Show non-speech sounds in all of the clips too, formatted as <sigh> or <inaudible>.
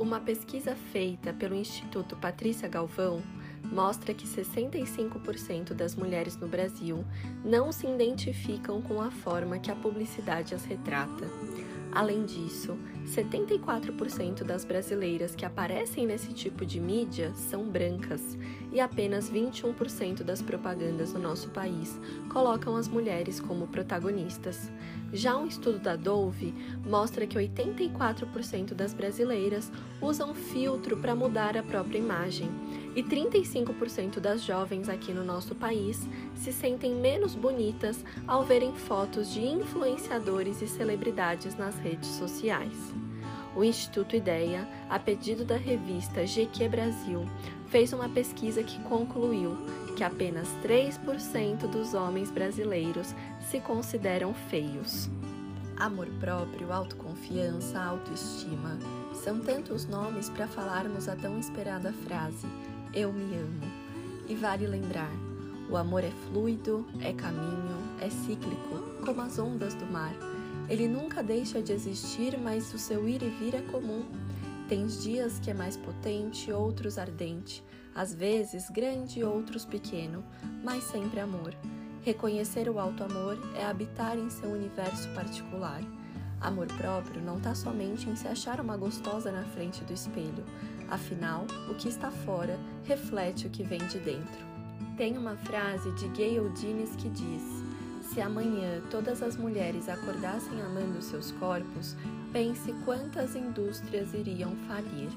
Uma pesquisa feita pelo Instituto Patrícia Galvão mostra que 65% das mulheres no Brasil não se identificam com a forma que a publicidade as retrata. Além disso, 74% das brasileiras que aparecem nesse tipo de mídia são brancas e apenas 21% das propagandas no nosso país colocam as mulheres como protagonistas. Já um estudo da Dove mostra que 84% das brasileiras usam filtro para mudar a própria imagem e 35% das jovens aqui no nosso país se sentem menos bonitas ao verem fotos de influenciadores e celebridades nas redes sociais. O Instituto Ideia, a pedido da revista GQ Brasil, fez uma pesquisa que concluiu que apenas 3% dos homens brasileiros se consideram feios. Amor próprio, autoconfiança, autoestima são tantos nomes para falarmos a tão esperada frase eu me amo. E vale lembrar: o amor é fluido, é caminho, é cíclico, como as ondas do mar. Ele nunca deixa de existir, mas o seu ir e vir é comum. Tem dias que é mais potente, outros ardente, às vezes grande, outros pequeno, mas sempre amor. Reconhecer o alto amor é habitar em seu universo particular. Amor próprio não está somente em se achar uma gostosa na frente do espelho, Afinal, o que está fora reflete o que vem de dentro. Tem uma frase de Gayle Dines que diz: Se amanhã todas as mulheres acordassem amando seus corpos, pense quantas indústrias iriam falir.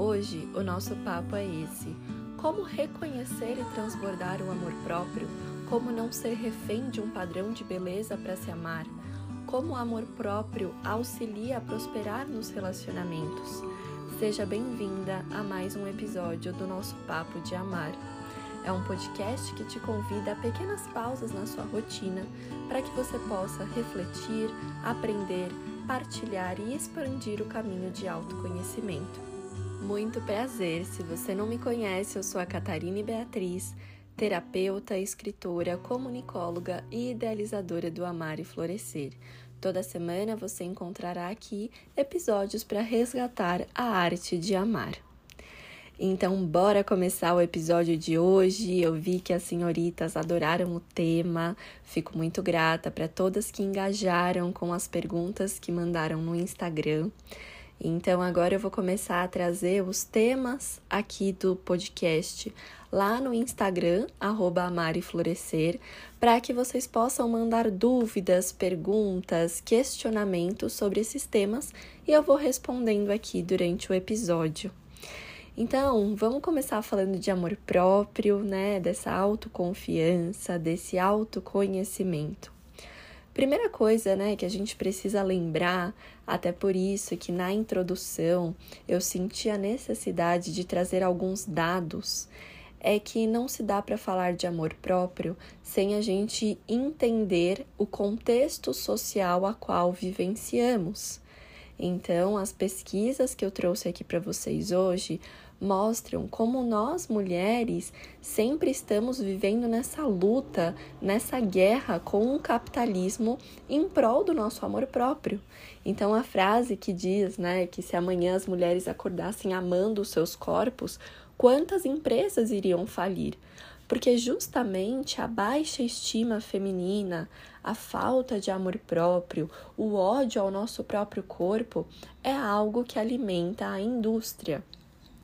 Hoje, o nosso papo é esse: como reconhecer e transbordar o amor próprio, como não ser refém de um padrão de beleza para se amar, como o amor próprio auxilia a prosperar nos relacionamentos. Seja bem-vinda a mais um episódio do nosso Papo de Amar. É um podcast que te convida a pequenas pausas na sua rotina para que você possa refletir, aprender, partilhar e expandir o caminho de autoconhecimento. Muito prazer! Se você não me conhece, eu sou a Catarina Beatriz, terapeuta, escritora, comunicóloga e idealizadora do Amar e Florescer Toda semana você encontrará aqui episódios para resgatar a arte de amar. Então, bora começar o episódio de hoje. Eu vi que as senhoritas adoraram o tema. Fico muito grata para todas que engajaram com as perguntas que mandaram no Instagram. Então, agora eu vou começar a trazer os temas aqui do podcast lá no Instagram, amareflorescer, para que vocês possam mandar dúvidas, perguntas, questionamentos sobre esses temas e eu vou respondendo aqui durante o episódio. Então, vamos começar falando de amor próprio, né? Dessa autoconfiança, desse autoconhecimento. Primeira coisa, né, que a gente precisa lembrar, até por isso que na introdução eu senti a necessidade de trazer alguns dados é que não se dá para falar de amor próprio sem a gente entender o contexto social a qual vivenciamos. Então, as pesquisas que eu trouxe aqui para vocês hoje mostram como nós mulheres sempre estamos vivendo nessa luta, nessa guerra com o capitalismo em prol do nosso amor próprio. Então a frase que diz, né, que se amanhã as mulheres acordassem amando os seus corpos, quantas empresas iriam falir? Porque justamente a baixa estima feminina, a falta de amor próprio, o ódio ao nosso próprio corpo é algo que alimenta a indústria.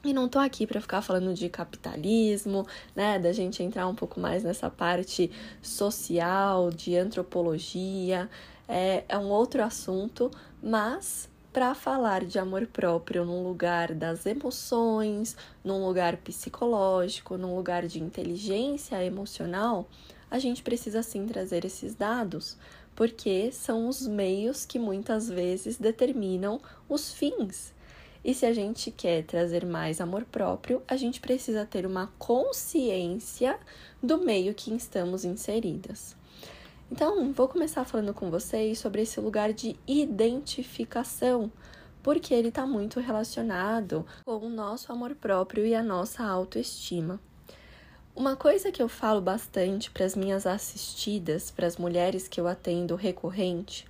E não tô aqui para ficar falando de capitalismo, né, da gente entrar um pouco mais nessa parte social, de antropologia, é, é um outro assunto, mas para falar de amor próprio num lugar das emoções, num lugar psicológico, num lugar de inteligência emocional, a gente precisa sim trazer esses dados, porque são os meios que muitas vezes determinam os fins. E se a gente quer trazer mais amor próprio, a gente precisa ter uma consciência do meio que estamos inseridas. Então, vou começar falando com vocês sobre esse lugar de identificação, porque ele está muito relacionado com o nosso amor próprio e a nossa autoestima. Uma coisa que eu falo bastante para as minhas assistidas, para as mulheres que eu atendo recorrente,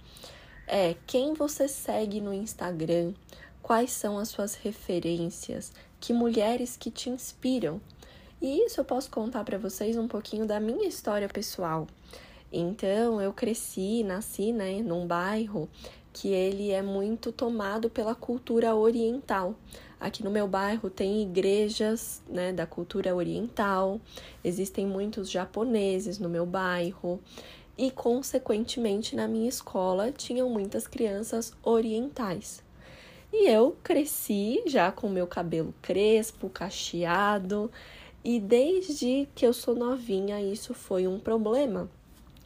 é quem você segue no Instagram, quais são as suas referências, que mulheres que te inspiram. E isso eu posso contar para vocês um pouquinho da minha história pessoal. Então, eu cresci, nasci, né, num bairro que ele é muito tomado pela cultura oriental. Aqui no meu bairro tem igrejas, né, da cultura oriental. Existem muitos japoneses no meu bairro e, consequentemente, na minha escola tinham muitas crianças orientais. E eu cresci já com meu cabelo crespo, cacheado, e desde que eu sou novinha isso foi um problema,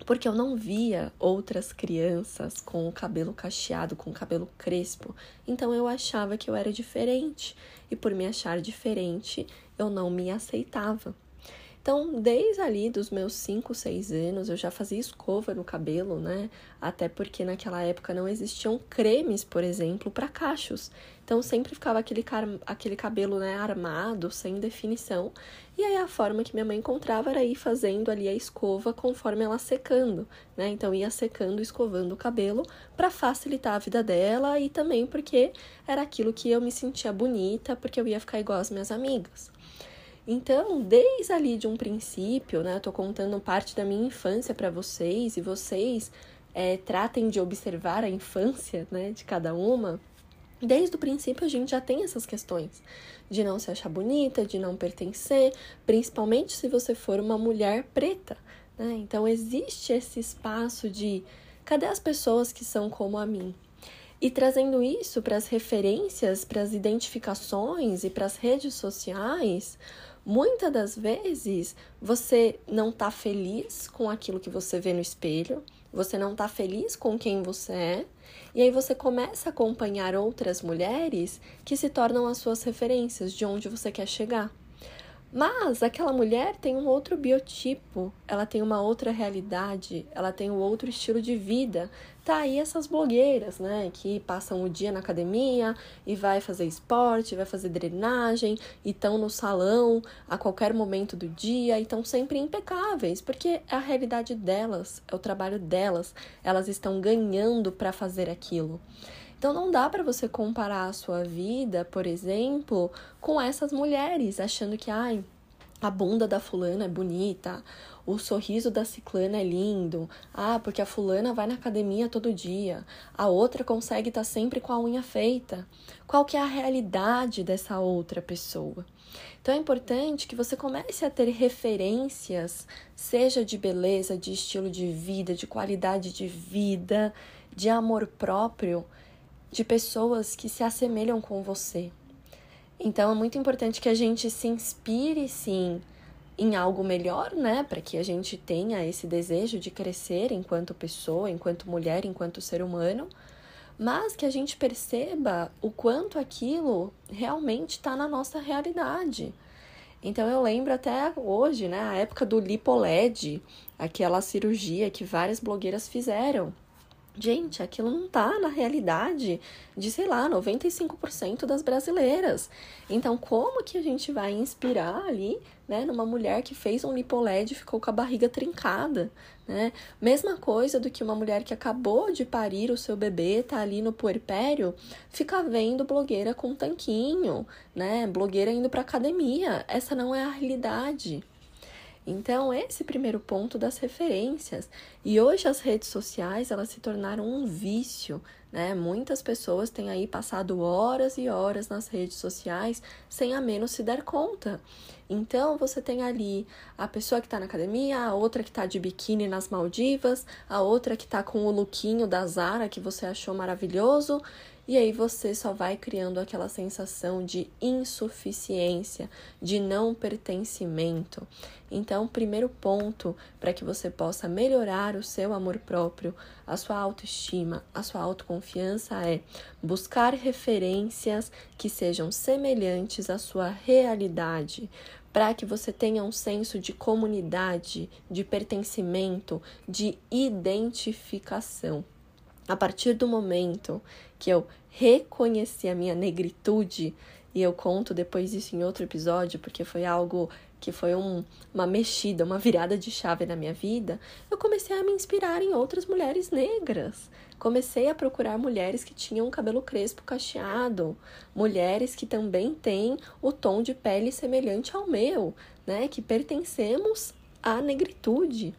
porque eu não via outras crianças com o cabelo cacheado, com o cabelo crespo, então eu achava que eu era diferente, e por me achar diferente, eu não me aceitava. Então, desde ali dos meus 5, 6 anos, eu já fazia escova no cabelo, né? Até porque naquela época não existiam cremes, por exemplo, para cachos. Então, sempre ficava aquele, aquele cabelo né, armado, sem definição. E aí, a forma que minha mãe encontrava era ir fazendo ali a escova conforme ela secando, né? Então, ia secando, escovando o cabelo para facilitar a vida dela e também porque era aquilo que eu me sentia bonita, porque eu ia ficar igual às minhas amigas. Então, desde ali de um princípio, né, eu tô contando parte da minha infância para vocês e vocês é, tratem de observar a infância, né, de cada uma. Desde o princípio a gente já tem essas questões de não se achar bonita, de não pertencer, principalmente se você for uma mulher preta, né? Então existe esse espaço de cadê as pessoas que são como a mim? E trazendo isso para as referências, para as identificações e para as redes sociais, Muitas das vezes você não está feliz com aquilo que você vê no espelho, você não está feliz com quem você é, e aí você começa a acompanhar outras mulheres que se tornam as suas referências de onde você quer chegar. Mas aquela mulher tem um outro biotipo, ela tem uma outra realidade, ela tem um outro estilo de vida. Tá aí essas blogueiras, né, que passam o dia na academia e vai fazer esporte, vai fazer drenagem, e estão no salão a qualquer momento do dia e estão sempre impecáveis, porque é a realidade delas, é o trabalho delas, elas estão ganhando para fazer aquilo. Então não dá para você comparar a sua vida, por exemplo, com essas mulheres, achando que ai, a bunda da fulana é bonita, o sorriso da ciclana é lindo. Ah, porque a fulana vai na academia todo dia. A outra consegue estar tá sempre com a unha feita. Qual que é a realidade dessa outra pessoa? Então é importante que você comece a ter referências, seja de beleza, de estilo de vida, de qualidade de vida, de amor próprio, de pessoas que se assemelham com você. Então é muito importante que a gente se inspire sim em algo melhor, né, para que a gente tenha esse desejo de crescer enquanto pessoa, enquanto mulher, enquanto ser humano, mas que a gente perceba o quanto aquilo realmente está na nossa realidade. Então eu lembro até hoje, né, a época do lipoled, aquela cirurgia que várias blogueiras fizeram. Gente, aquilo não tá na realidade de, sei lá, 95% das brasileiras. Então, como que a gente vai inspirar ali, né, numa mulher que fez um lipoled e ficou com a barriga trincada, né? Mesma coisa do que uma mulher que acabou de parir o seu bebê, tá ali no puerpério, fica vendo blogueira com tanquinho, né? Blogueira indo pra academia. Essa não é a realidade. Então, esse primeiro ponto das referências. E hoje as redes sociais, elas se tornaram um vício, né? Muitas pessoas têm aí passado horas e horas nas redes sociais sem a menos se dar conta. Então, você tem ali a pessoa que está na academia, a outra que está de biquíni nas Maldivas, a outra que está com o lookinho da Zara que você achou maravilhoso, e aí você só vai criando aquela sensação de insuficiência, de não pertencimento. Então, primeiro ponto para que você possa melhorar o seu amor próprio, a sua autoestima, a sua autoconfiança é buscar referências que sejam semelhantes à sua realidade, para que você tenha um senso de comunidade, de pertencimento, de identificação. A partir do momento que eu reconheci a minha negritude, e eu conto depois isso em outro episódio, porque foi algo que foi um, uma mexida, uma virada de chave na minha vida, eu comecei a me inspirar em outras mulheres negras. Comecei a procurar mulheres que tinham cabelo crespo cacheado, mulheres que também têm o tom de pele semelhante ao meu, né? Que pertencemos à negritude.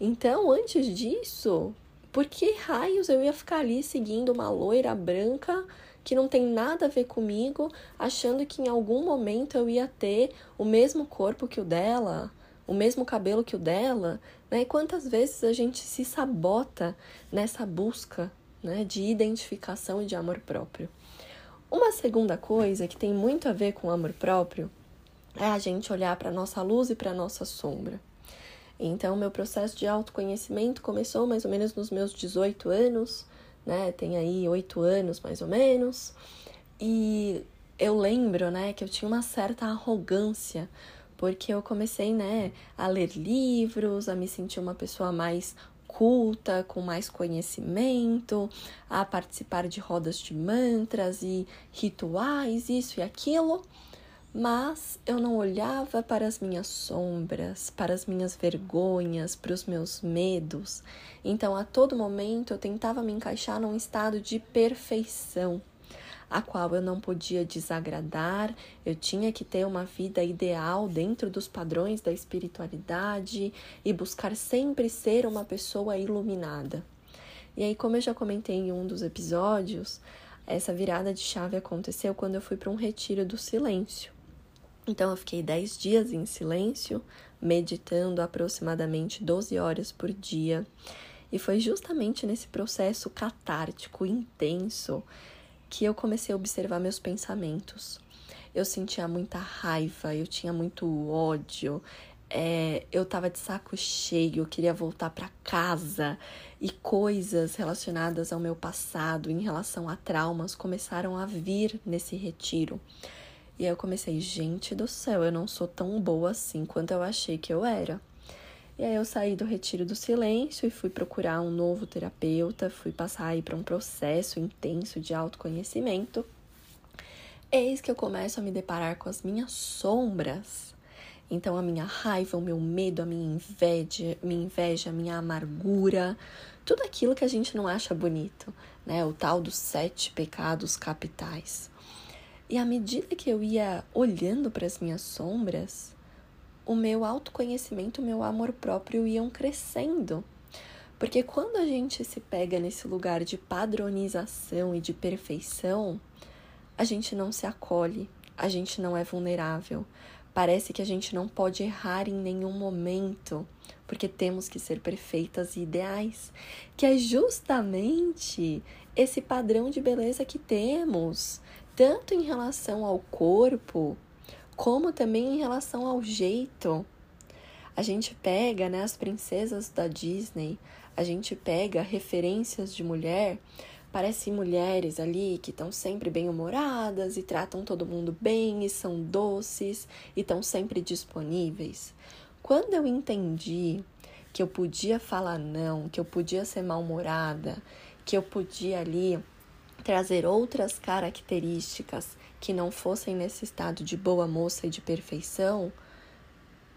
Então, antes disso, por que raios eu ia ficar ali seguindo uma loira branca que não tem nada a ver comigo, achando que em algum momento eu ia ter o mesmo corpo que o dela, o mesmo cabelo que o dela, né? E quantas vezes a gente se sabota nessa busca, né, de identificação e de amor próprio. Uma segunda coisa que tem muito a ver com amor próprio é a gente olhar para nossa luz e para nossa sombra. Então, meu processo de autoconhecimento começou mais ou menos nos meus 18 anos, né? Tem aí oito anos mais ou menos. E eu lembro, né, que eu tinha uma certa arrogância, porque eu comecei, né, a ler livros, a me sentir uma pessoa mais culta, com mais conhecimento, a participar de rodas de mantras e rituais, isso e aquilo mas eu não olhava para as minhas sombras, para as minhas vergonhas, para os meus medos. Então, a todo momento, eu tentava me encaixar num estado de perfeição, a qual eu não podia desagradar, eu tinha que ter uma vida ideal dentro dos padrões da espiritualidade e buscar sempre ser uma pessoa iluminada. E aí, como eu já comentei em um dos episódios, essa virada de chave aconteceu quando eu fui para um retiro do silêncio. Então eu fiquei 10 dias em silêncio, meditando aproximadamente 12 horas por dia. E foi justamente nesse processo catártico, intenso, que eu comecei a observar meus pensamentos. Eu sentia muita raiva, eu tinha muito ódio, é, eu tava de saco cheio, eu queria voltar para casa e coisas relacionadas ao meu passado em relação a traumas começaram a vir nesse retiro. E aí eu comecei, gente do céu, eu não sou tão boa assim quanto eu achei que eu era. E aí eu saí do retiro do silêncio e fui procurar um novo terapeuta, fui passar aí para um processo intenso de autoconhecimento. Eis que eu começo a me deparar com as minhas sombras. Então a minha raiva, o meu medo, a minha inveja, minha inveja, a minha amargura, tudo aquilo que a gente não acha bonito, né? O tal dos sete pecados capitais. E à medida que eu ia olhando para as minhas sombras, o meu autoconhecimento, o meu amor próprio iam crescendo. Porque quando a gente se pega nesse lugar de padronização e de perfeição, a gente não se acolhe, a gente não é vulnerável. Parece que a gente não pode errar em nenhum momento, porque temos que ser perfeitas e ideais, que é justamente esse padrão de beleza que temos tanto em relação ao corpo, como também em relação ao jeito. A gente pega né, as princesas da Disney, a gente pega referências de mulher, parece mulheres ali que estão sempre bem-humoradas e tratam todo mundo bem e são doces e estão sempre disponíveis. Quando eu entendi que eu podia falar não, que eu podia ser mal-humorada, que eu podia ali trazer outras características que não fossem nesse estado de boa moça e de perfeição,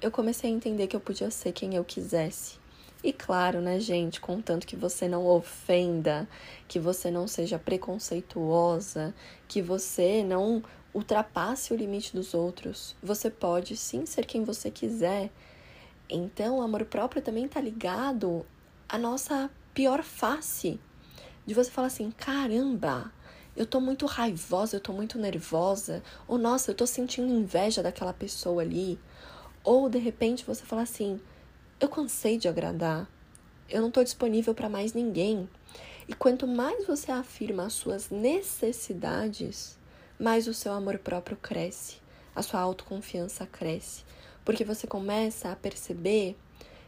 eu comecei a entender que eu podia ser quem eu quisesse. E claro, né, gente, contanto que você não ofenda, que você não seja preconceituosa, que você não ultrapasse o limite dos outros. Você pode sim ser quem você quiser. Então, o amor próprio também está ligado à nossa pior face, de você falar assim: caramba, eu tô muito raivosa, eu tô muito nervosa, ou nossa, eu tô sentindo inveja daquela pessoa ali. Ou de repente você fala assim: eu cansei de agradar, eu não tô disponível para mais ninguém. E quanto mais você afirma as suas necessidades, mais o seu amor próprio cresce, a sua autoconfiança cresce, porque você começa a perceber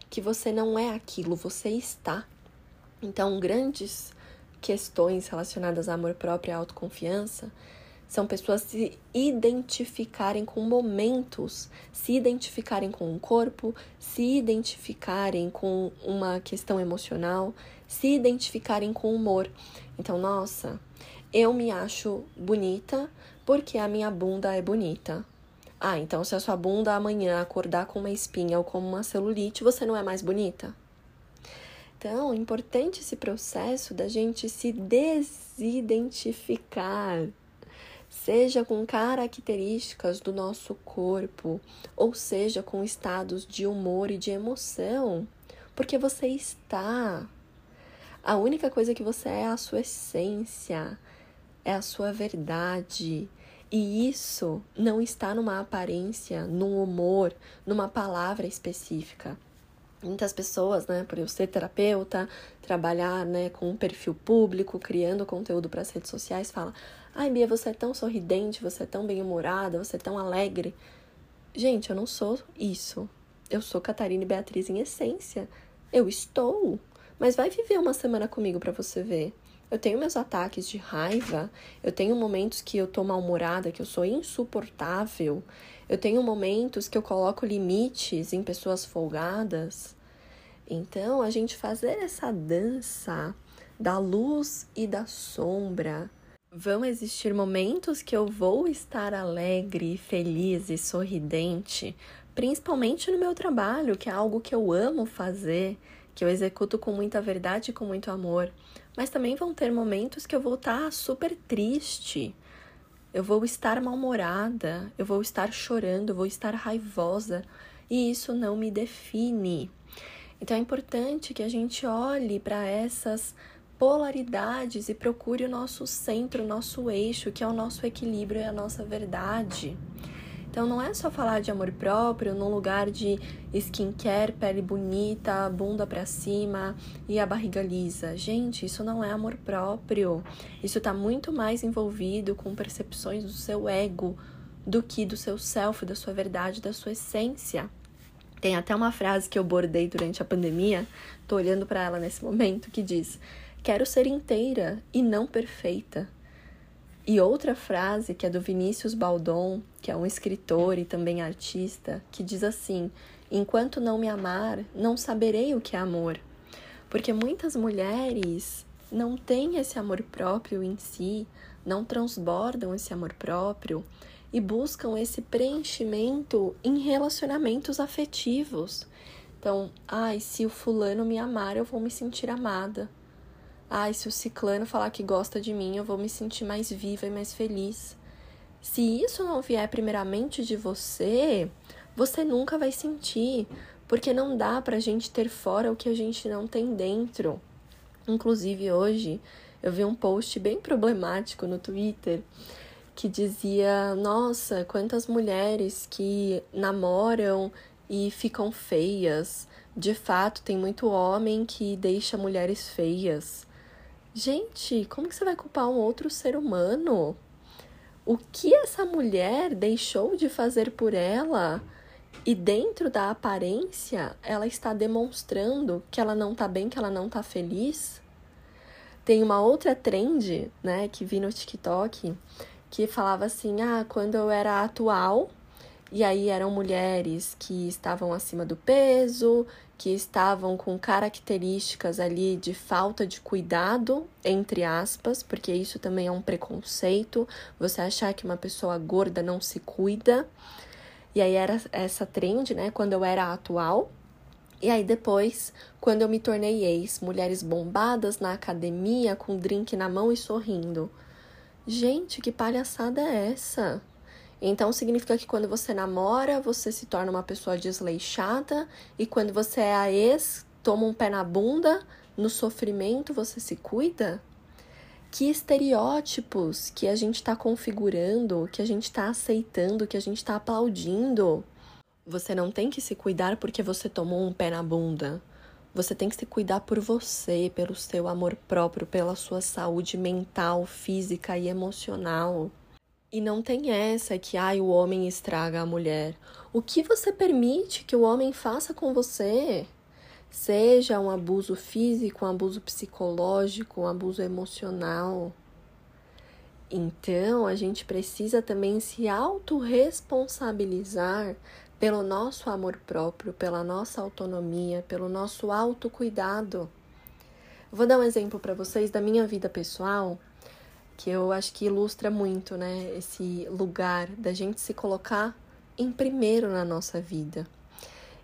que você não é aquilo, você está. Então, grandes questões relacionadas a amor próprio e autoconfiança são pessoas se identificarem com momentos, se identificarem com um corpo, se identificarem com uma questão emocional, se identificarem com humor. Então, nossa, eu me acho bonita porque a minha bunda é bonita. Ah, então se a sua bunda amanhã acordar com uma espinha ou com uma celulite, você não é mais bonita? Então, é importante esse processo da gente se desidentificar, seja com características do nosso corpo, ou seja com estados de humor e de emoção, porque você está. A única coisa que você é, é a sua essência, é a sua verdade. E isso não está numa aparência, num humor, numa palavra específica. Muitas pessoas, né, por eu ser terapeuta, trabalhar, né, com um perfil público, criando conteúdo para as redes sociais, fala: "Ai, Bia, você é tão sorridente, você é tão bem-humorada, você é tão alegre". Gente, eu não sou isso. Eu sou Catarina Beatriz em essência. Eu estou. Mas vai viver uma semana comigo para você ver. Eu tenho meus ataques de raiva, eu tenho momentos que eu tô mal-humorada, que eu sou insuportável, eu tenho momentos que eu coloco limites em pessoas folgadas. Então, a gente fazer essa dança da luz e da sombra. Vão existir momentos que eu vou estar alegre, feliz e sorridente, principalmente no meu trabalho, que é algo que eu amo fazer, que eu executo com muita verdade e com muito amor. Mas também vão ter momentos que eu vou estar super triste, eu vou estar mal-humorada, eu vou estar chorando, eu vou estar raivosa, e isso não me define. Então é importante que a gente olhe para essas polaridades e procure o nosso centro, o nosso eixo, que é o nosso equilíbrio e a nossa verdade. Então não é só falar de amor próprio num lugar de skincare, pele bonita, bunda para cima e a barriga lisa. Gente, isso não é amor próprio. Isso tá muito mais envolvido com percepções do seu ego do que do seu self, da sua verdade, da sua essência. Tem até uma frase que eu bordei durante a pandemia, tô olhando para ela nesse momento, que diz: Quero ser inteira e não perfeita. E outra frase que é do Vinícius Baldon, que é um escritor e também artista, que diz assim: Enquanto não me amar, não saberei o que é amor. Porque muitas mulheres não têm esse amor próprio em si, não transbordam esse amor próprio e buscam esse preenchimento em relacionamentos afetivos. Então, ai, se o fulano me amar, eu vou me sentir amada. Ai, se o ciclano falar que gosta de mim, eu vou me sentir mais viva e mais feliz. Se isso não vier primeiramente de você, você nunca vai sentir, porque não dá pra gente ter fora o que a gente não tem dentro. Inclusive hoje eu vi um post bem problemático no Twitter que dizia: "Nossa, quantas mulheres que namoram e ficam feias. De fato, tem muito homem que deixa mulheres feias. Gente, como que você vai culpar um outro ser humano? O que essa mulher deixou de fazer por ela? E dentro da aparência, ela está demonstrando que ela não tá bem, que ela não tá feliz? Tem uma outra trend, né, que vi no TikTok, que falava assim: "Ah, quando eu era atual, e aí eram mulheres que estavam acima do peso, que estavam com características ali de falta de cuidado, entre aspas, porque isso também é um preconceito, você achar que uma pessoa gorda não se cuida. E aí era essa trend, né, quando eu era atual. E aí depois, quando eu me tornei ex, mulheres bombadas na academia com drink na mão e sorrindo. Gente, que palhaçada é essa? Então significa que quando você namora, você se torna uma pessoa desleixada e quando você é a ex, toma um pé na bunda, no sofrimento você se cuida? Que estereótipos que a gente está configurando, que a gente está aceitando, que a gente está aplaudindo. Você não tem que se cuidar porque você tomou um pé na bunda. Você tem que se cuidar por você, pelo seu amor próprio, pela sua saúde mental, física e emocional. E não tem essa que ai, o homem estraga a mulher. O que você permite que o homem faça com você? Seja um abuso físico, um abuso psicológico, um abuso emocional. Então, a gente precisa também se autorresponsabilizar pelo nosso amor próprio, pela nossa autonomia, pelo nosso autocuidado. Vou dar um exemplo para vocês da minha vida pessoal que eu acho que ilustra muito, né, esse lugar da gente se colocar em primeiro na nossa vida.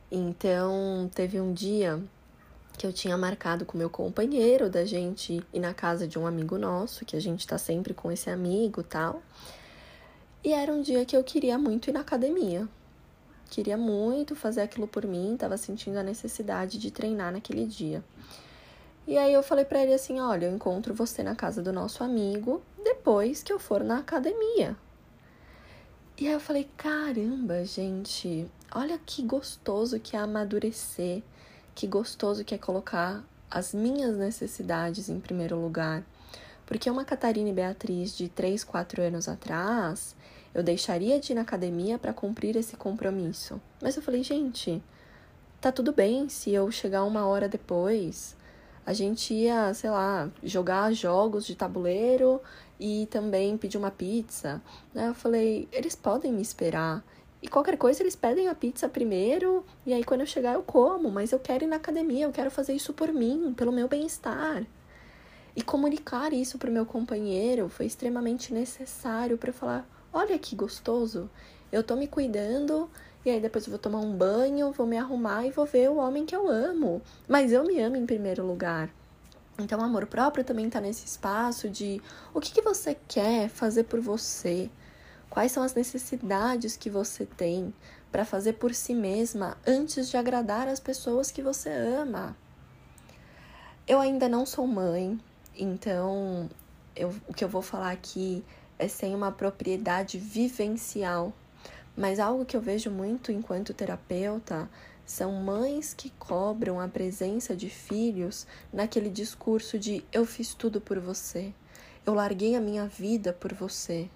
Então, teve um dia que eu tinha marcado com meu companheiro da gente ir na casa de um amigo nosso, que a gente tá sempre com esse amigo, tal. E era um dia que eu queria muito ir na academia. Queria muito fazer aquilo por mim, tava sentindo a necessidade de treinar naquele dia. E aí eu falei para ele assim: "Olha, eu encontro você na casa do nosso amigo depois que eu for na academia". E aí eu falei: "Caramba, gente, olha que gostoso que é amadurecer, que gostoso que é colocar as minhas necessidades em primeiro lugar". Porque uma Catarina e Beatriz de 3, 4 anos atrás, eu deixaria de ir na academia para cumprir esse compromisso. Mas eu falei, gente, tá tudo bem se eu chegar uma hora depois, a gente ia, sei lá, jogar jogos de tabuleiro e também pedir uma pizza. Né? Eu falei, eles podem me esperar. E qualquer coisa eles pedem a pizza primeiro, e aí quando eu chegar eu como, mas eu quero ir na academia, eu quero fazer isso por mim, pelo meu bem-estar. E comunicar isso para o meu companheiro foi extremamente necessário para falar: olha que gostoso, eu tô me cuidando e aí depois eu vou tomar um banho, vou me arrumar e vou ver o homem que eu amo. Mas eu me amo em primeiro lugar. Então, o amor próprio também está nesse espaço de o que, que você quer fazer por você, quais são as necessidades que você tem para fazer por si mesma antes de agradar as pessoas que você ama. Eu ainda não sou mãe, então eu, o que eu vou falar aqui sem uma propriedade vivencial mas algo que eu vejo muito enquanto terapeuta são mães que cobram a presença de filhos naquele discurso de eu fiz tudo por você, eu larguei a minha vida por você.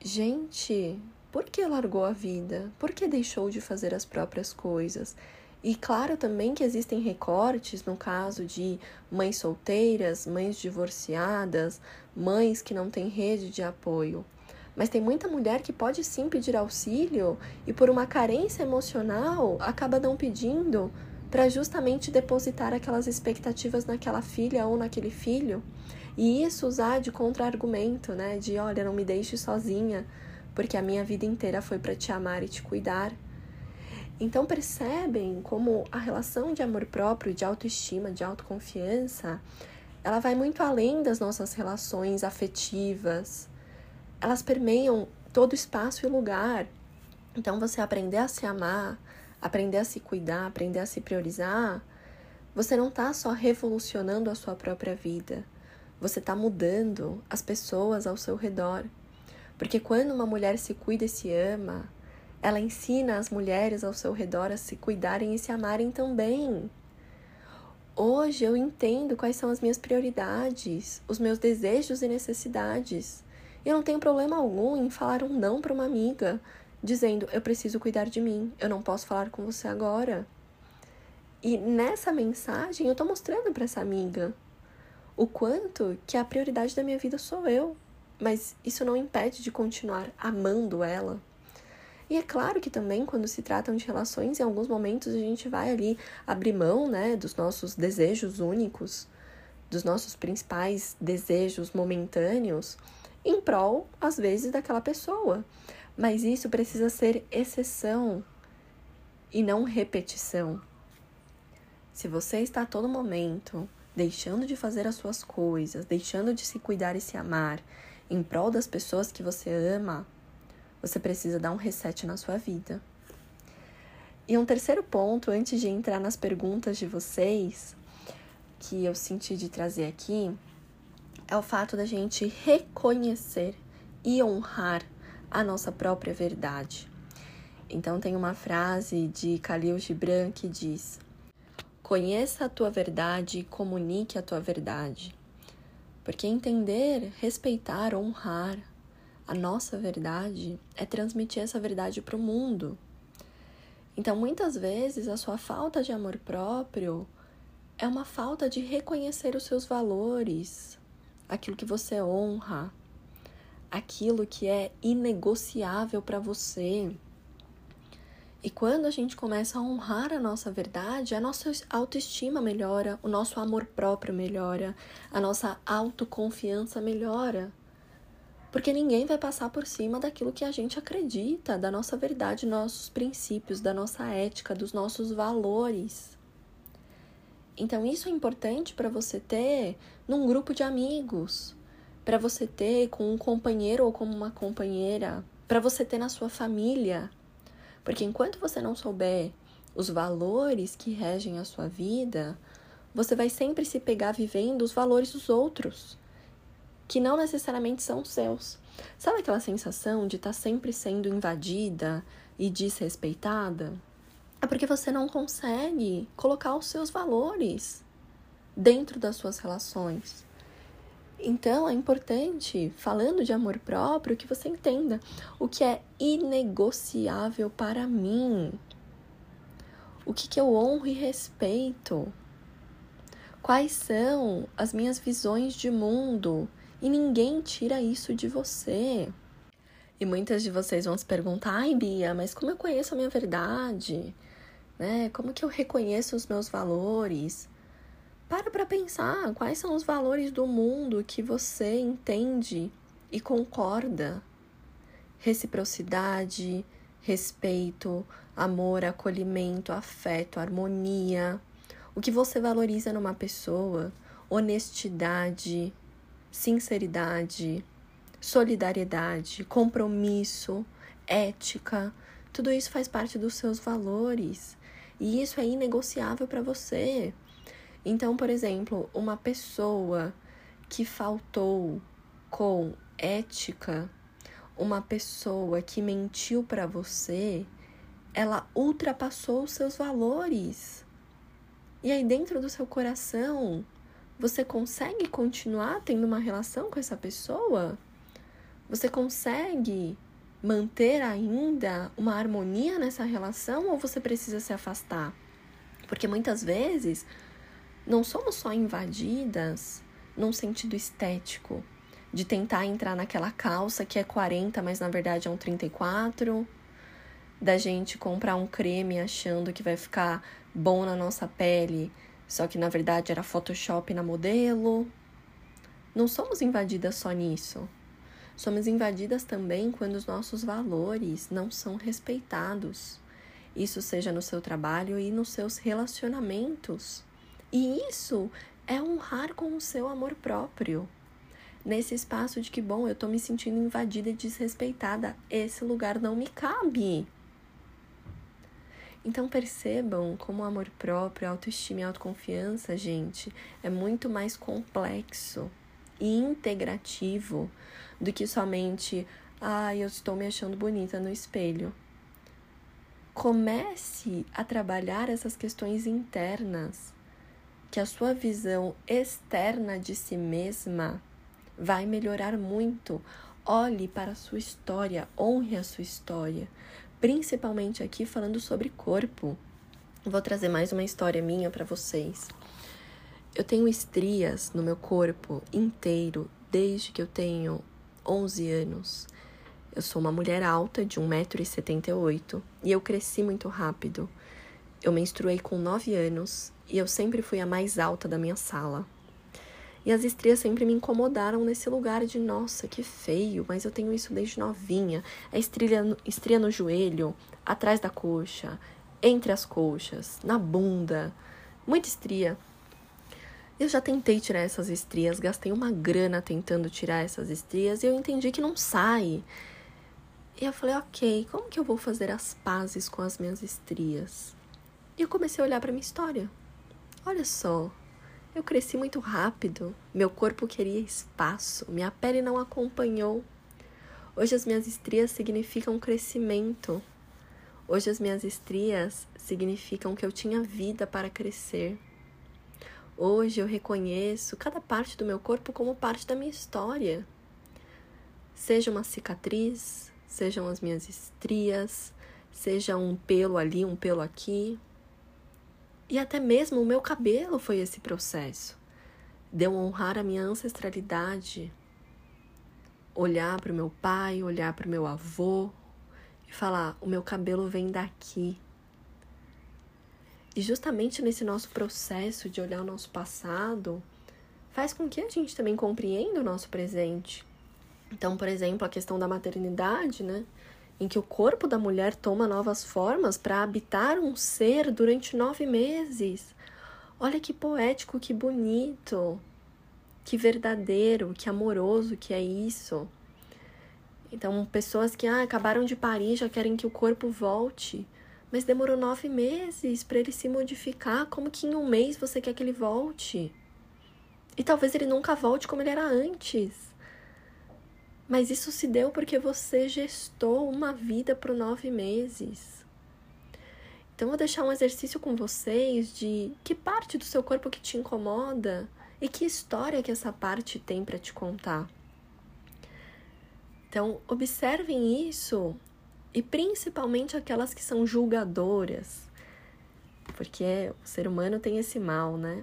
Gente, por que largou a vida? Por que deixou de fazer as próprias coisas? E claro também que existem recortes no caso de mães solteiras, mães divorciadas, mães que não têm rede de apoio. Mas tem muita mulher que pode sim pedir auxílio e por uma carência emocional acaba não pedindo para justamente depositar aquelas expectativas naquela filha ou naquele filho. E isso usar de contra-argumento, né? De olha, não me deixe sozinha, porque a minha vida inteira foi para te amar e te cuidar. Então percebem como a relação de amor próprio, de autoestima, de autoconfiança, ela vai muito além das nossas relações afetivas, elas permeiam todo espaço e lugar. Então, você aprender a se amar, aprender a se cuidar, aprender a se priorizar, você não está só revolucionando a sua própria vida, você está mudando as pessoas ao seu redor. Porque quando uma mulher se cuida e se ama, ela ensina as mulheres ao seu redor a se cuidarem e se amarem também. Hoje eu entendo quais são as minhas prioridades, os meus desejos e necessidades. Eu não tenho problema algum em falar um não para uma amiga, dizendo: eu preciso cuidar de mim, eu não posso falar com você agora. E nessa mensagem eu estou mostrando para essa amiga o quanto que a prioridade da minha vida sou eu, mas isso não impede de continuar amando ela. E é claro que também quando se tratam de relações, em alguns momentos a gente vai ali abrir mão, né, dos nossos desejos únicos, dos nossos principais desejos momentâneos em prol, às vezes, daquela pessoa. Mas isso precisa ser exceção e não repetição. Se você está a todo momento deixando de fazer as suas coisas, deixando de se cuidar e se amar em prol das pessoas que você ama, você precisa dar um reset na sua vida. E um terceiro ponto, antes de entrar nas perguntas de vocês, que eu senti de trazer aqui, é o fato da gente reconhecer e honrar a nossa própria verdade. Então tem uma frase de Khalil Gibran que diz: Conheça a tua verdade e comunique a tua verdade. Porque entender, respeitar, honrar a nossa verdade é transmitir essa verdade para o mundo. Então, muitas vezes, a sua falta de amor próprio é uma falta de reconhecer os seus valores, aquilo que você honra, aquilo que é inegociável para você. E quando a gente começa a honrar a nossa verdade, a nossa autoestima melhora, o nosso amor próprio melhora, a nossa autoconfiança melhora. Porque ninguém vai passar por cima daquilo que a gente acredita, da nossa verdade, nossos princípios, da nossa ética, dos nossos valores. Então, isso é importante para você ter num grupo de amigos, para você ter com um companheiro ou com uma companheira, para você ter na sua família. Porque enquanto você não souber os valores que regem a sua vida, você vai sempre se pegar vivendo os valores dos outros que não necessariamente são seus. Sabe aquela sensação de estar tá sempre sendo invadida e desrespeitada? É porque você não consegue colocar os seus valores dentro das suas relações. Então é importante, falando de amor próprio, que você entenda o que é inegociável para mim. O que, que eu honro e respeito. Quais são as minhas visões de mundo e ninguém tira isso de você. E muitas de vocês vão se perguntar: ai, Bia, mas como eu conheço a minha verdade? Né? Como que eu reconheço os meus valores? Para para pensar quais são os valores do mundo que você entende e concorda. Reciprocidade, respeito, amor, acolhimento, afeto, harmonia. O que você valoriza numa pessoa? Honestidade, sinceridade, solidariedade, compromisso, ética, tudo isso faz parte dos seus valores e isso é inegociável para você. Então, por exemplo, uma pessoa que faltou com ética, uma pessoa que mentiu para você, ela ultrapassou os seus valores. E aí, dentro do seu coração, você consegue continuar tendo uma relação com essa pessoa? Você consegue manter ainda uma harmonia nessa relação ou você precisa se afastar? Porque muitas vezes não somos só invadidas num sentido estético, de tentar entrar naquela calça que é 40, mas na verdade é um 34, da gente comprar um creme achando que vai ficar bom na nossa pele, só que na verdade era Photoshop na modelo. Não somos invadidas só nisso. Somos invadidas também quando os nossos valores não são respeitados. Isso seja no seu trabalho e nos seus relacionamentos. E isso é honrar com o seu amor próprio. Nesse espaço de que, bom, eu tô me sentindo invadida e desrespeitada, esse lugar não me cabe. Então percebam como o amor próprio, autoestima e autoconfiança, gente, é muito mais complexo e integrativo do que somente, ah, eu estou me achando bonita no espelho. Comece a trabalhar essas questões internas, que a sua visão externa de si mesma vai melhorar muito. Olhe para a sua história, honre a sua história principalmente aqui falando sobre corpo. Vou trazer mais uma história minha para vocês. Eu tenho estrias no meu corpo inteiro desde que eu tenho 11 anos. Eu sou uma mulher alta de 1,78m e eu cresci muito rápido. Eu menstruei com 9 anos e eu sempre fui a mais alta da minha sala. E as estrias sempre me incomodaram nesse lugar de nossa, que feio, mas eu tenho isso desde novinha. É estria, estria no joelho, atrás da coxa, entre as coxas, na bunda. Muita estria. Eu já tentei tirar essas estrias, gastei uma grana tentando tirar essas estrias e eu entendi que não sai. E eu falei, ok, como que eu vou fazer as pazes com as minhas estrias? E eu comecei a olhar para minha história. Olha só, eu cresci muito rápido, meu corpo queria espaço, minha pele não acompanhou. Hoje as minhas estrias significam crescimento. Hoje as minhas estrias significam que eu tinha vida para crescer. Hoje eu reconheço cada parte do meu corpo como parte da minha história. Seja uma cicatriz, sejam as minhas estrias, seja um pelo ali, um pelo aqui, e até mesmo o meu cabelo foi esse processo. Deu honrar a minha ancestralidade, olhar para o meu pai, olhar para o meu avô e falar: o meu cabelo vem daqui. E justamente nesse nosso processo de olhar o nosso passado, faz com que a gente também compreenda o nosso presente. Então, por exemplo, a questão da maternidade, né? Em que o corpo da mulher toma novas formas para habitar um ser durante nove meses. Olha que poético, que bonito, que verdadeiro, que amoroso que é isso. Então, pessoas que ah, acabaram de parir já querem que o corpo volte. Mas demorou nove meses para ele se modificar. Como que em um mês você quer que ele volte? E talvez ele nunca volte como ele era antes. Mas isso se deu porque você gestou uma vida por nove meses. Então, vou deixar um exercício com vocês de que parte do seu corpo que te incomoda e que história que essa parte tem para te contar. Então, observem isso e principalmente aquelas que são julgadoras, porque o ser humano tem esse mal, né?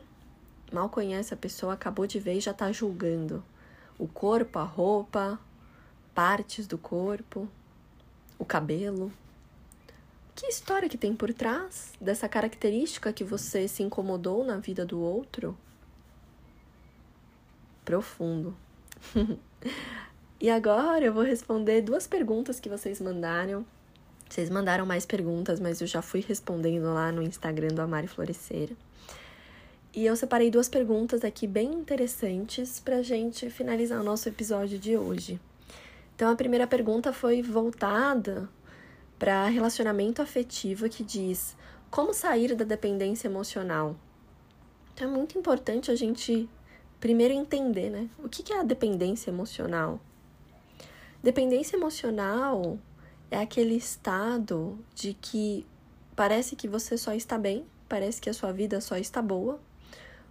Mal conhece a pessoa, acabou de ver e já tá julgando o corpo, a roupa, partes do corpo, o cabelo. Que história que tem por trás dessa característica que você se incomodou na vida do outro? Profundo. <laughs> E agora eu vou responder duas perguntas que vocês mandaram. Vocês mandaram mais perguntas, mas eu já fui respondendo lá no Instagram do Amari Florescer. E eu separei duas perguntas aqui bem interessantes para gente finalizar o nosso episódio de hoje. Então, a primeira pergunta foi voltada para relacionamento afetivo, que diz: Como sair da dependência emocional? Então, é muito importante a gente primeiro entender, né? O que é a dependência emocional? Dependência emocional é aquele estado de que parece que você só está bem, parece que a sua vida só está boa,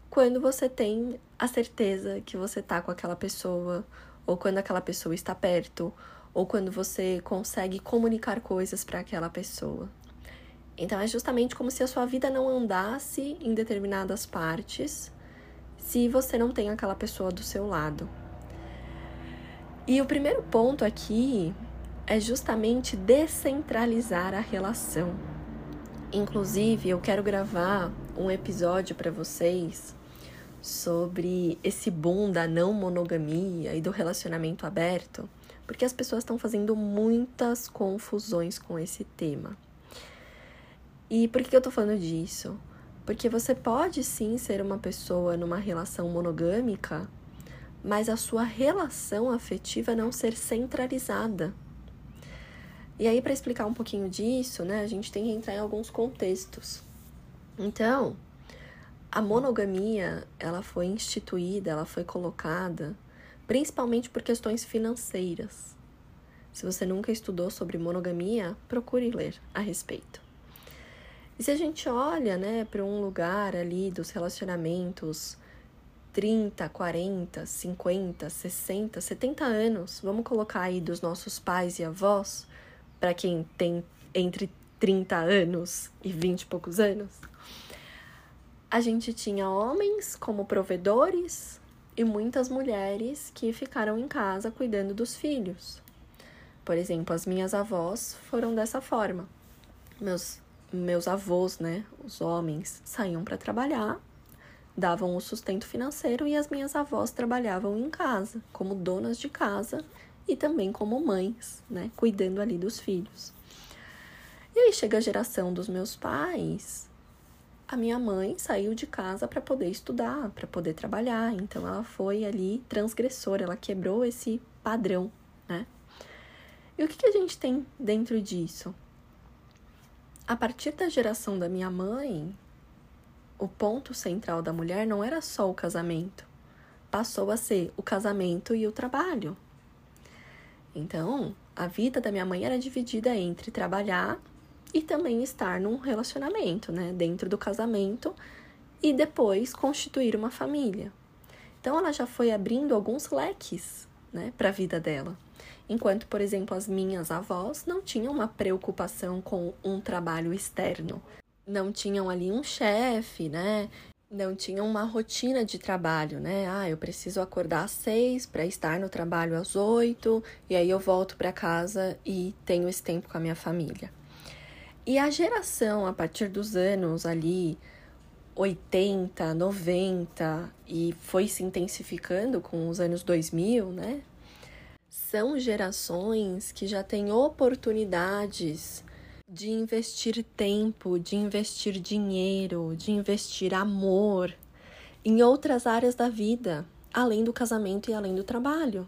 quando você tem a certeza que você está com aquela pessoa, ou quando aquela pessoa está perto, ou quando você consegue comunicar coisas para aquela pessoa. Então é justamente como se a sua vida não andasse em determinadas partes se você não tem aquela pessoa do seu lado. E o primeiro ponto aqui é justamente descentralizar a relação. Inclusive, eu quero gravar um episódio para vocês sobre esse boom da não monogamia e do relacionamento aberto, porque as pessoas estão fazendo muitas confusões com esse tema. E por que eu tô falando disso? Porque você pode sim ser uma pessoa numa relação monogâmica mas a sua relação afetiva não ser centralizada. E aí, para explicar um pouquinho disso, né, a gente tem que entrar em alguns contextos. Então, a monogamia, ela foi instituída, ela foi colocada principalmente por questões financeiras. Se você nunca estudou sobre monogamia, procure ler a respeito. E se a gente olha, né, para um lugar ali dos relacionamentos 30, 40, 50, 60, 70 anos, vamos colocar aí dos nossos pais e avós, para quem tem entre 30 anos e 20 e poucos anos, a gente tinha homens como provedores e muitas mulheres que ficaram em casa cuidando dos filhos. Por exemplo, as minhas avós foram dessa forma. Meus meus avós, né, os homens, saíam para trabalhar davam o sustento financeiro e as minhas avós trabalhavam em casa, como donas de casa e também como mães, né, cuidando ali dos filhos. E aí chega a geração dos meus pais, a minha mãe saiu de casa para poder estudar, para poder trabalhar, então ela foi ali transgressora, ela quebrou esse padrão, né? E o que, que a gente tem dentro disso? A partir da geração da minha mãe, o ponto central da mulher não era só o casamento, passou a ser o casamento e o trabalho. Então, a vida da minha mãe era dividida entre trabalhar e também estar num relacionamento, né, dentro do casamento e depois constituir uma família. Então, ela já foi abrindo alguns leques, né, para a vida dela. Enquanto, por exemplo, as minhas avós não tinham uma preocupação com um trabalho externo, não tinham ali um chefe, né? não tinham uma rotina de trabalho, né? Ah, eu preciso acordar às seis para estar no trabalho às oito, e aí eu volto para casa e tenho esse tempo com a minha família. E a geração, a partir dos anos ali 80, 90 e foi se intensificando com os anos 2000, né? São gerações que já têm oportunidades de investir tempo, de investir dinheiro, de investir amor em outras áreas da vida, além do casamento e além do trabalho.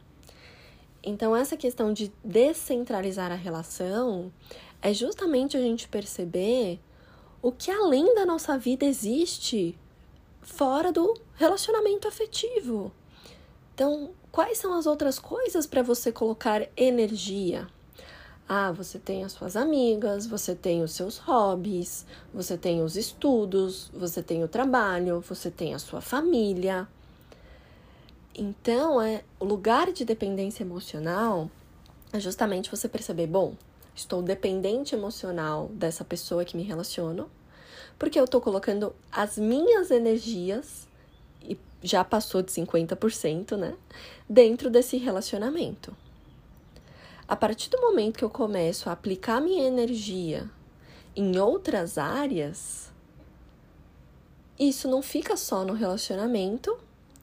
Então, essa questão de descentralizar a relação é justamente a gente perceber o que além da nossa vida existe fora do relacionamento afetivo. Então, quais são as outras coisas para você colocar energia? Ah, você tem as suas amigas, você tem os seus hobbies, você tem os estudos, você tem o trabalho, você tem a sua família. Então, é o lugar de dependência emocional é justamente você perceber, bom, estou dependente emocional dessa pessoa que me relaciono, porque eu estou colocando as minhas energias e já passou de 50%, né, dentro desse relacionamento. A partir do momento que eu começo a aplicar minha energia em outras áreas, isso não fica só no relacionamento,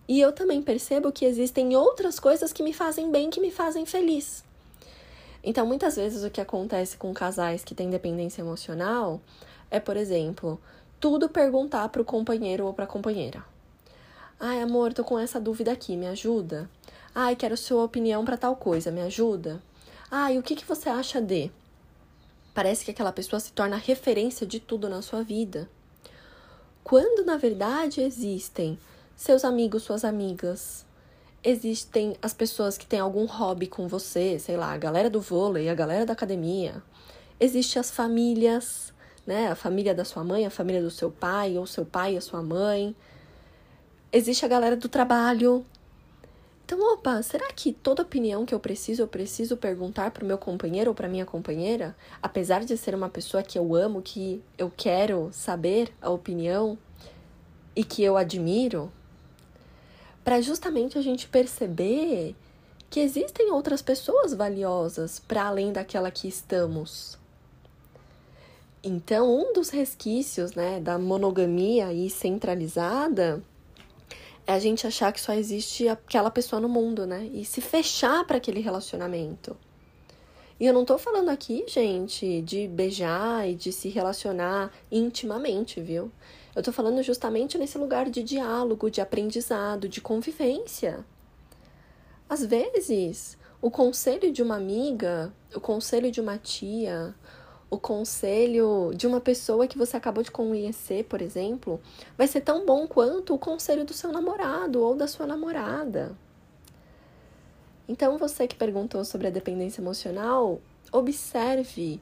e eu também percebo que existem outras coisas que me fazem bem, que me fazem feliz. Então, muitas vezes o que acontece com casais que têm dependência emocional é, por exemplo, tudo perguntar para o companheiro ou para a companheira. Ai, amor, tô com essa dúvida aqui, me ajuda? Ai, quero sua opinião para tal coisa, me ajuda? E o que, que você acha de? Parece que aquela pessoa se torna referência de tudo na sua vida. Quando na verdade existem seus amigos, suas amigas, existem as pessoas que têm algum hobby com você, sei lá, a galera do vôlei, a galera da academia, existem as famílias, né? A família da sua mãe, a família do seu pai, ou seu pai e a sua mãe. Existe a galera do trabalho, então, opa, será que toda opinião que eu preciso, eu preciso perguntar para o meu companheiro ou para minha companheira? Apesar de ser uma pessoa que eu amo, que eu quero saber a opinião e que eu admiro, para justamente a gente perceber que existem outras pessoas valiosas para além daquela que estamos. Então, um dos resquícios né, da monogamia aí centralizada é a gente achar que só existe aquela pessoa no mundo, né? E se fechar para aquele relacionamento. E eu não tô falando aqui, gente, de beijar e de se relacionar intimamente, viu? Eu tô falando justamente nesse lugar de diálogo, de aprendizado, de convivência. Às vezes, o conselho de uma amiga, o conselho de uma tia, o conselho de uma pessoa que você acabou de conhecer, por exemplo, vai ser tão bom quanto o conselho do seu namorado ou da sua namorada. Então, você que perguntou sobre a dependência emocional, observe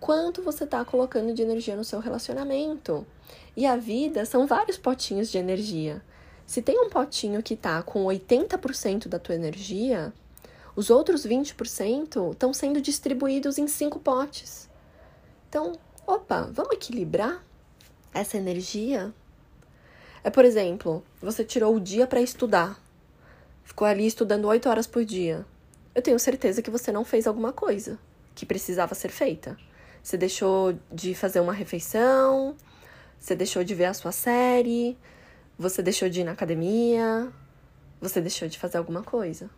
quanto você está colocando de energia no seu relacionamento. E a vida são vários potinhos de energia. Se tem um potinho que está com 80% da tua energia, os outros 20% estão sendo distribuídos em cinco potes. Então, opa, vamos equilibrar essa energia? É, por exemplo, você tirou o dia para estudar, ficou ali estudando oito horas por dia. Eu tenho certeza que você não fez alguma coisa que precisava ser feita. Você deixou de fazer uma refeição, você deixou de ver a sua série, você deixou de ir na academia, você deixou de fazer alguma coisa.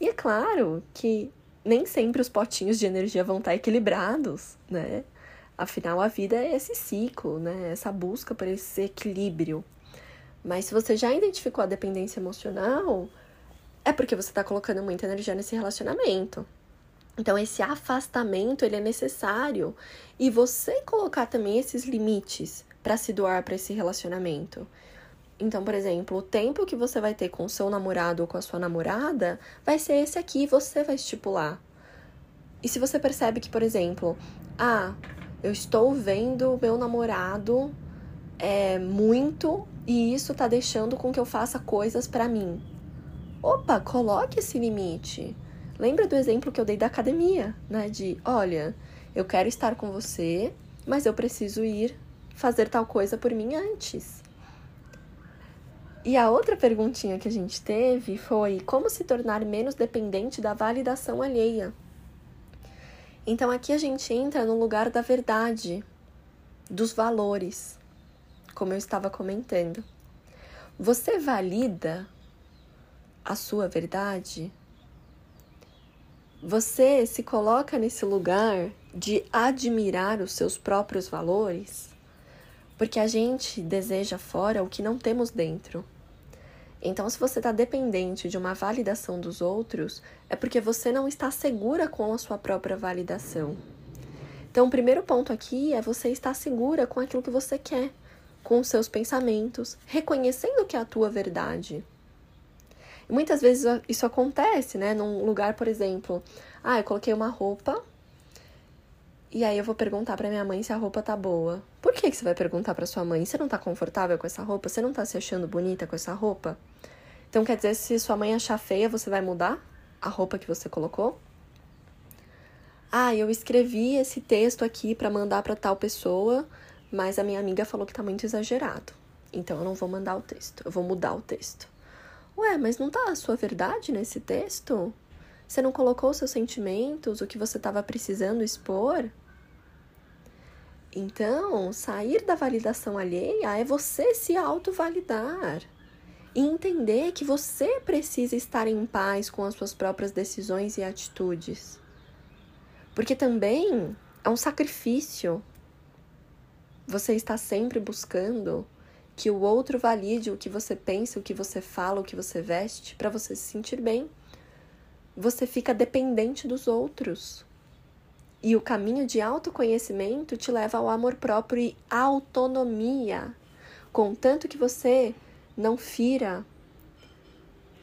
E é claro que nem sempre os potinhos de energia vão estar equilibrados, né? Afinal, a vida é esse ciclo, né? Essa busca por esse equilíbrio. Mas se você já identificou a dependência emocional, é porque você está colocando muita energia nesse relacionamento. Então, esse afastamento ele é necessário e você colocar também esses limites para se doar para esse relacionamento. Então, por exemplo, o tempo que você vai ter com o seu namorado ou com a sua namorada vai ser esse aqui, você vai estipular. E se você percebe que, por exemplo, ah, eu estou vendo o meu namorado é, muito e isso tá deixando com que eu faça coisas para mim. Opa, coloque esse limite. Lembra do exemplo que eu dei da academia, né? De, olha, eu quero estar com você, mas eu preciso ir fazer tal coisa por mim antes. E a outra perguntinha que a gente teve foi como se tornar menos dependente da validação alheia. Então aqui a gente entra no lugar da verdade, dos valores, como eu estava comentando. Você valida a sua verdade? Você se coloca nesse lugar de admirar os seus próprios valores? Porque a gente deseja fora o que não temos dentro. Então, se você está dependente de uma validação dos outros, é porque você não está segura com a sua própria validação. Então, o primeiro ponto aqui é você estar segura com aquilo que você quer, com os seus pensamentos, reconhecendo que é a tua verdade. E muitas vezes isso acontece, né? Num lugar, por exemplo, ah, eu coloquei uma roupa e aí eu vou perguntar para minha mãe se a roupa tá boa. Por que, que você vai perguntar para sua mãe? Você não tá confortável com essa roupa? Você não tá se achando bonita com essa roupa? Então quer dizer, se sua mãe achar feia, você vai mudar a roupa que você colocou? Ah, eu escrevi esse texto aqui para mandar para tal pessoa, mas a minha amiga falou que tá muito exagerado. Então eu não vou mandar o texto, eu vou mudar o texto. Ué, mas não tá a sua verdade nesse texto? Você não colocou seus sentimentos, o que você estava precisando expor? Então, sair da validação alheia é você se autovalidar e entender que você precisa estar em paz com as suas próprias decisões e atitudes. Porque também é um sacrifício. Você está sempre buscando que o outro valide o que você pensa, o que você fala, o que você veste, para você se sentir bem. Você fica dependente dos outros. E o caminho de autoconhecimento te leva ao amor próprio e autonomia. Contanto que você não fira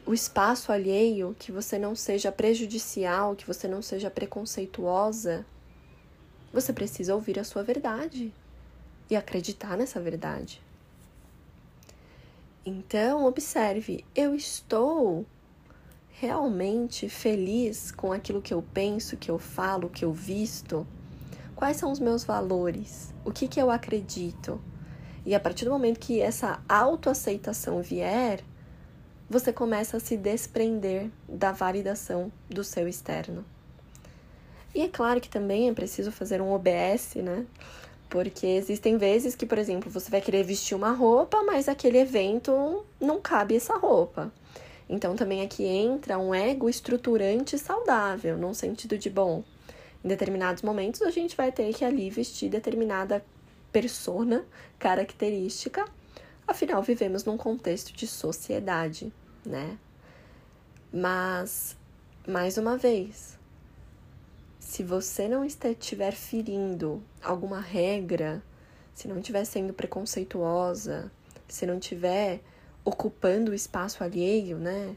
o espaço alheio, que você não seja prejudicial, que você não seja preconceituosa, você precisa ouvir a sua verdade e acreditar nessa verdade. Então, observe, eu estou realmente feliz com aquilo que eu penso, que eu falo, que eu visto? Quais são os meus valores? O que, que eu acredito? E a partir do momento que essa autoaceitação vier, você começa a se desprender da validação do seu externo. E é claro que também é preciso fazer um OBS, né? Porque existem vezes que, por exemplo, você vai querer vestir uma roupa, mas aquele evento não cabe essa roupa. Então também aqui entra um ego estruturante saudável, num sentido de bom. Em determinados momentos a gente vai ter que ali vestir determinada persona, característica. Afinal, vivemos num contexto de sociedade, né? Mas, mais uma vez, se você não estiver ferindo alguma regra, se não estiver sendo preconceituosa, se não estiver ocupando o espaço alheio, né?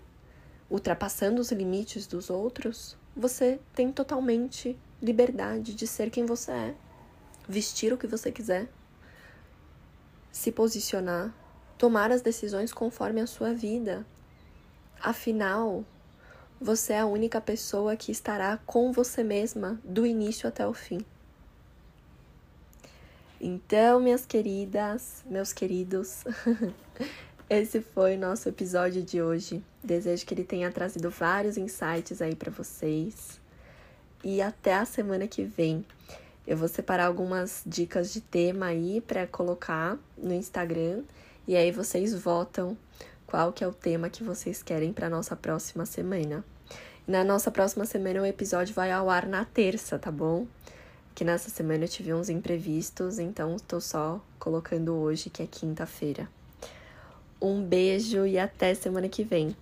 Ultrapassando os limites dos outros, você tem totalmente liberdade de ser quem você é, vestir o que você quiser, se posicionar, tomar as decisões conforme a sua vida. Afinal, você é a única pessoa que estará com você mesma do início até o fim. Então, minhas queridas, meus queridos, <laughs> esse foi o nosso episódio de hoje. Desejo que ele tenha trazido vários insights aí para vocês. E até a semana que vem. Eu vou separar algumas dicas de tema aí para colocar no Instagram e aí vocês votam qual que é o tema que vocês querem para nossa próxima semana. Na nossa próxima semana o episódio vai ao ar na terça, tá bom? Que nessa semana eu tive uns imprevistos, então estou só colocando hoje, que é quinta-feira. Um beijo e até semana que vem.